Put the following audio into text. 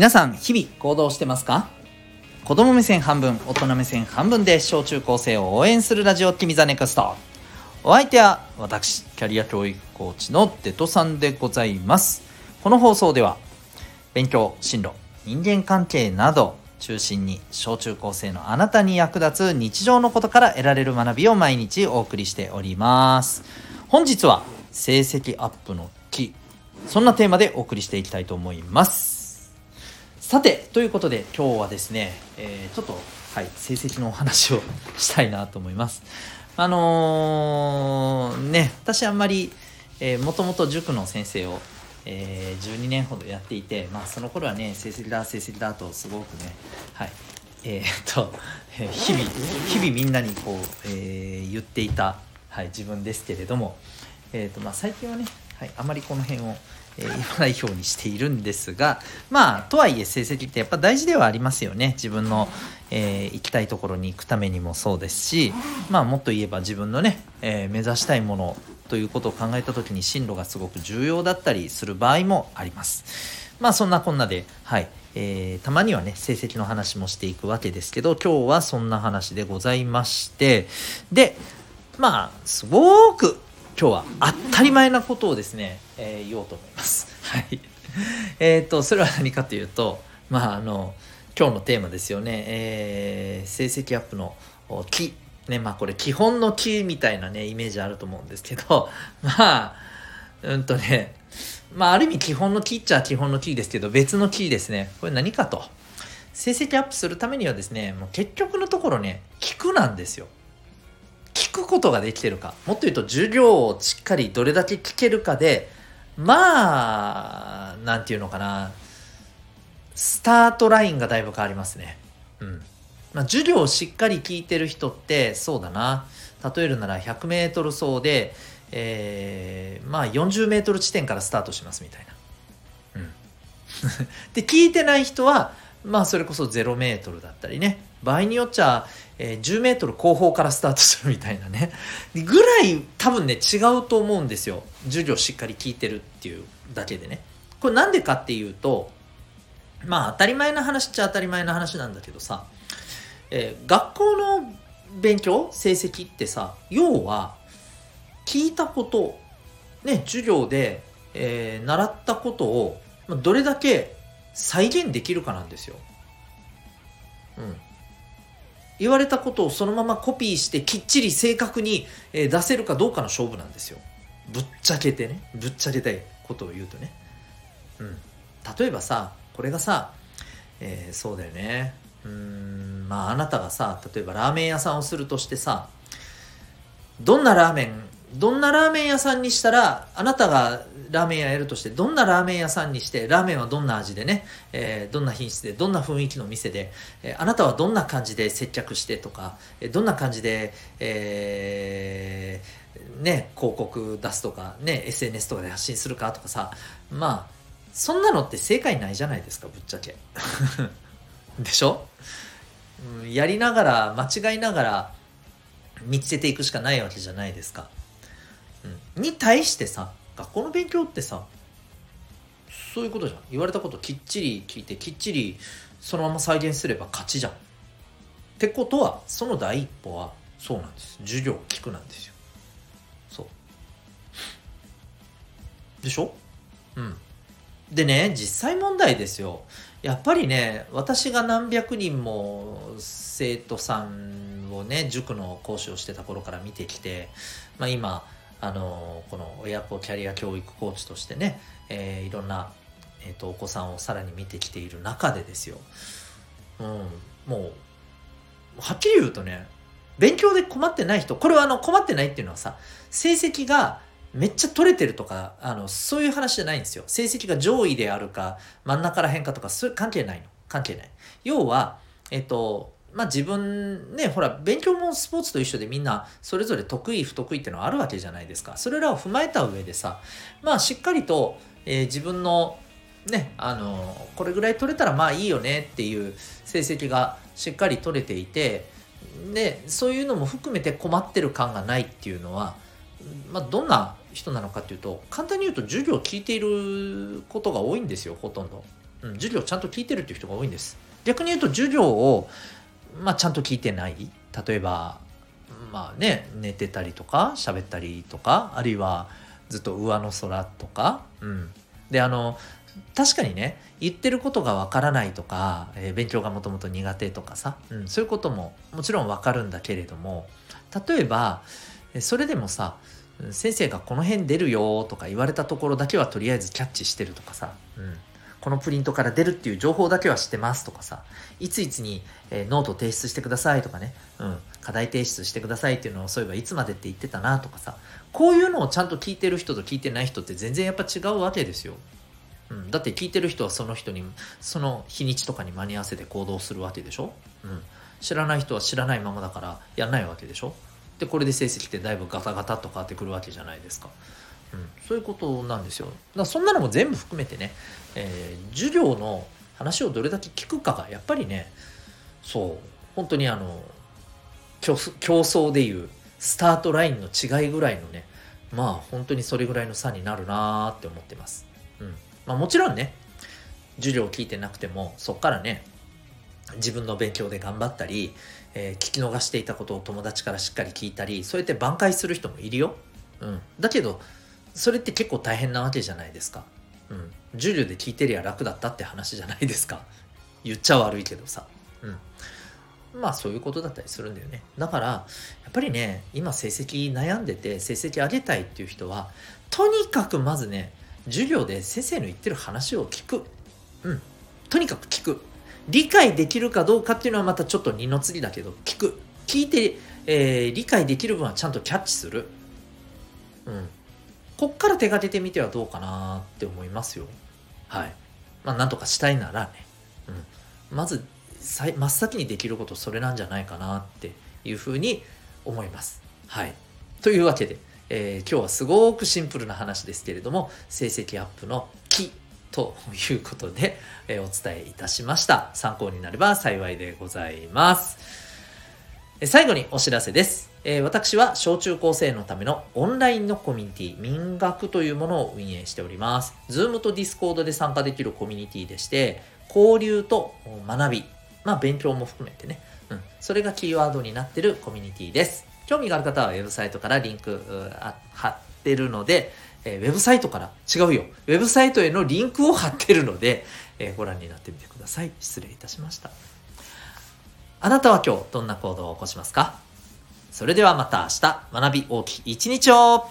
皆さん日々行動してますか？子供目線半分大人目線半分で小中高生を応援するラジオ君ザネクスト。お相手は私キャリア教育コーチのデトさんでございます。この放送では勉強進路人間関係など中心に小中高生のあなたに役立つ日常のことから得られる学びを毎日お送りしております。本日は成績アップの「き」そんなテーマでお送りしていきたいと思います。さて、ということで今日はですね、えー、ちょっと、はい、成績のお話をしたいなと思います。あのー、ね、私あんまり、えー、もともと塾の先生を、えー、12年ほどやっていて、まあその頃はね、成績だ、成績だとすごくね、はい、えー、っと、日々、日々みんなにこう、えー、言っていた、はい、自分ですけれども、えー、っと、まあ最近はね、はい、あまりこの辺を、えー、言わないようにしているんですがまあとはいえ成績ってやっぱ大事ではありますよね。自分の、えー、行きたいところに行くためにもそうですしまあもっと言えば自分のね、えー、目指したいものということを考えた時に進路がすごく重要だったりする場合もあります。まあそんなこんなではいえー、たまにはね成績の話もしていくわけですけど今日はそんな話でございましてでまあすごく今日は当たり前なことをですね、えー、言おうと思います。はい。えっ、と、それは何かというと、まあ、あの、今日のテーマですよね。えー、成績アップの木。ね、まあこれ基本の木みたいなね、イメージあると思うんですけど、まあ、うんとね、まあある意味基本の木っちゃ基本の木ですけど、別の木ですね。これ何かと。成績アップするためにはですね、もう結局のところね、聞くなんですよ。聞くことができてるかもっと言うと授業をしっかりどれだけ聞けるかでまあなんていうのかな。スタートラインがだいぶ変わりますね。うん。まあ、授業をしっかり聞いてる人ってそうだな。例えるなら 100m 走で、えー、まあ 40m 地点からスタートしますみたいな。うん、で聞いてない人はまあそれこそ0メートルだったりね。場合によっちゃ、えー、10メートル後方からスタートするみたいなねぐらい多分ね違うと思うんですよ授業しっかり聞いてるっていうだけでねこれなんでかっていうとまあ当たり前の話っちゃ当たり前の話なんだけどさ、えー、学校の勉強成績ってさ要は聞いたことね授業で、えー、習ったことをどれだけ再現できるかなんですよ。うん。言われたことをそのままコピーしてきっちり正確に出せるかどうかの勝負なんですよ。ぶっちゃけてね。ぶっちゃけたいことを言うとね。うん。例えばさ、これがさ、えー、そうだよね。うん、まああなたがさ、例えばラーメン屋さんをするとしてさ、どんなラーメンどんなラーメン屋さんにしたら、あなたがラーメン屋やるとして、どんなラーメン屋さんにして、ラーメンはどんな味でね、えー、どんな品質で、どんな雰囲気の店で、えー、あなたはどんな感じで接客してとか、えー、どんな感じで、え、ね、広告出すとか、ね、SNS とかで発信するかとかさ、まあ、そんなのって正解ないじゃないですか、ぶっちゃけ。でしょ、うん、やりながら、間違いながら、見つけていくしかないわけじゃないですか。うん、に対してさ学校の勉強ってさそういうことじゃん。言われたこときっちり聞いてきっちりそのまま再現すれば勝ちじゃん。ってことはその第一歩はそうなんです。授業を聞くなんですよ。そう。でしょ？うん。でね実際問題ですよ。やっぱりね私が何百人も生徒さんをね塾の講師をしてた頃から見てきて、まあ、今あのこの親子キャリア教育コーチとしてね、えー、いろんな、えーと、お子さんをさらに見てきている中でですよ、うん、もうはっきり言うとね勉強で困ってない人これはあの困ってないっていうのはさ成績がめっちゃ取れてるとかあのそういう話じゃないんですよ。成績が上位であるか真ん中らへんかとかそ関係ないの。関係ない。要はえっ、とまあ自分ね、ほら、勉強もスポーツと一緒でみんなそれぞれ得意不得意っていうのはあるわけじゃないですか。それらを踏まえた上でさ、まあしっかりと、えー、自分のね、あのこれぐらい取れたらまあいいよねっていう成績がしっかり取れていて、で、そういうのも含めて困ってる感がないっていうのは、まあどんな人なのかっていうと、簡単に言うと授業を聞いていることが多いんですよ、ほとんど。うん、授業ちゃんと聞いてるっていう人が多いんです逆に言うと授業を、まあ、ちゃんと聞いてない？例えばまあね寝てたりとか喋ったりとかあるいはずっと上の空とか、うん、であの確かにね言ってることがわからないとか、えー、勉強がもともと苦手とかさ、うん、そういうことももちろんわかるんだけれども例えばそれでもさ先生がこの辺出るよとか言われたところだけはとりあえずキャッチしてるとかさ、うん、このプリントから出るっていう情報だけは知ってますとかさいついつに、えー、ノート提出してくださいとかね、うん、課題提出してくださいっていうのをそういえばいつまでって言ってたなとかさこういうのをちゃんと聞いてる人と聞いてない人って全然やっぱ違うわけですよ。うん、だって聞いてる人はその人にその日にちとかに間に合わせて行動するわけでしょ、うん、知らない人は知らないままだからやんないわけでしょ？でこれで成績ってだいぶガタガタと変わってくるわけじゃないですか、うん、そういうことなんですよ。だそんなのも全部含めてね、えー、授業の話をどれだけ聞くかがやっぱりねそう。本当にあの競争でいうスタートラインの違いぐらいのねまあ本当にそれぐらいの差になるなーって思ってます。うん。まあ、もちろんね授業を聞いてなくてもそっからね自分の勉強で頑張ったり、えー、聞き逃していたことを友達からしっかり聞いたりそうやって挽回する人もいるよ。うん、だけどそれって結構大変なわけじゃないですか。うん、授業で聞いてりゃ楽だったって話じゃないですか。言っちゃ悪いけどさ。うん、まあそういうことだったりするんだよね。だからやっぱりね今成績悩んでて成績上げたいっていう人はとにかくまずね授業で先生の言ってる話を聞く。うん。とにかく聞く。理解できるかどうかっていうのはまたちょっと二の次だけど、聞く。聞いて、えー、理解できる分はちゃんとキャッチする。うん。こっから手が出てみてはどうかなって思いますよ。はい。まあ、なんとかしたいならね。うん。まず、真っ先にできることそれなんじゃないかなっていうふうに思います。はい。というわけで、えー、今日はすごくシンプルな話ですけれども、成績アップの木ということで、えー、お伝えいたしました。参考になれば幸いでございます。最後にお知らせです。えー、私は小中高生のためのオンラインのコミュニティ、民学というものを運営しております。Zoom と Discord で参加できるコミュニティでして、交流と学び、まあ勉強も含めてね、うん、それがキーワードになっているコミュニティです。興味がある方はウェブサイトからリンク貼ってるので、えー、ウェブサイトから違うよ。ウェブサイトへのリンクを貼ってるので、えー、ご覧になってみてください。失礼いたしました。あなたは今日どんな行動を起こしますか？それではまた明日学び大きい一日を。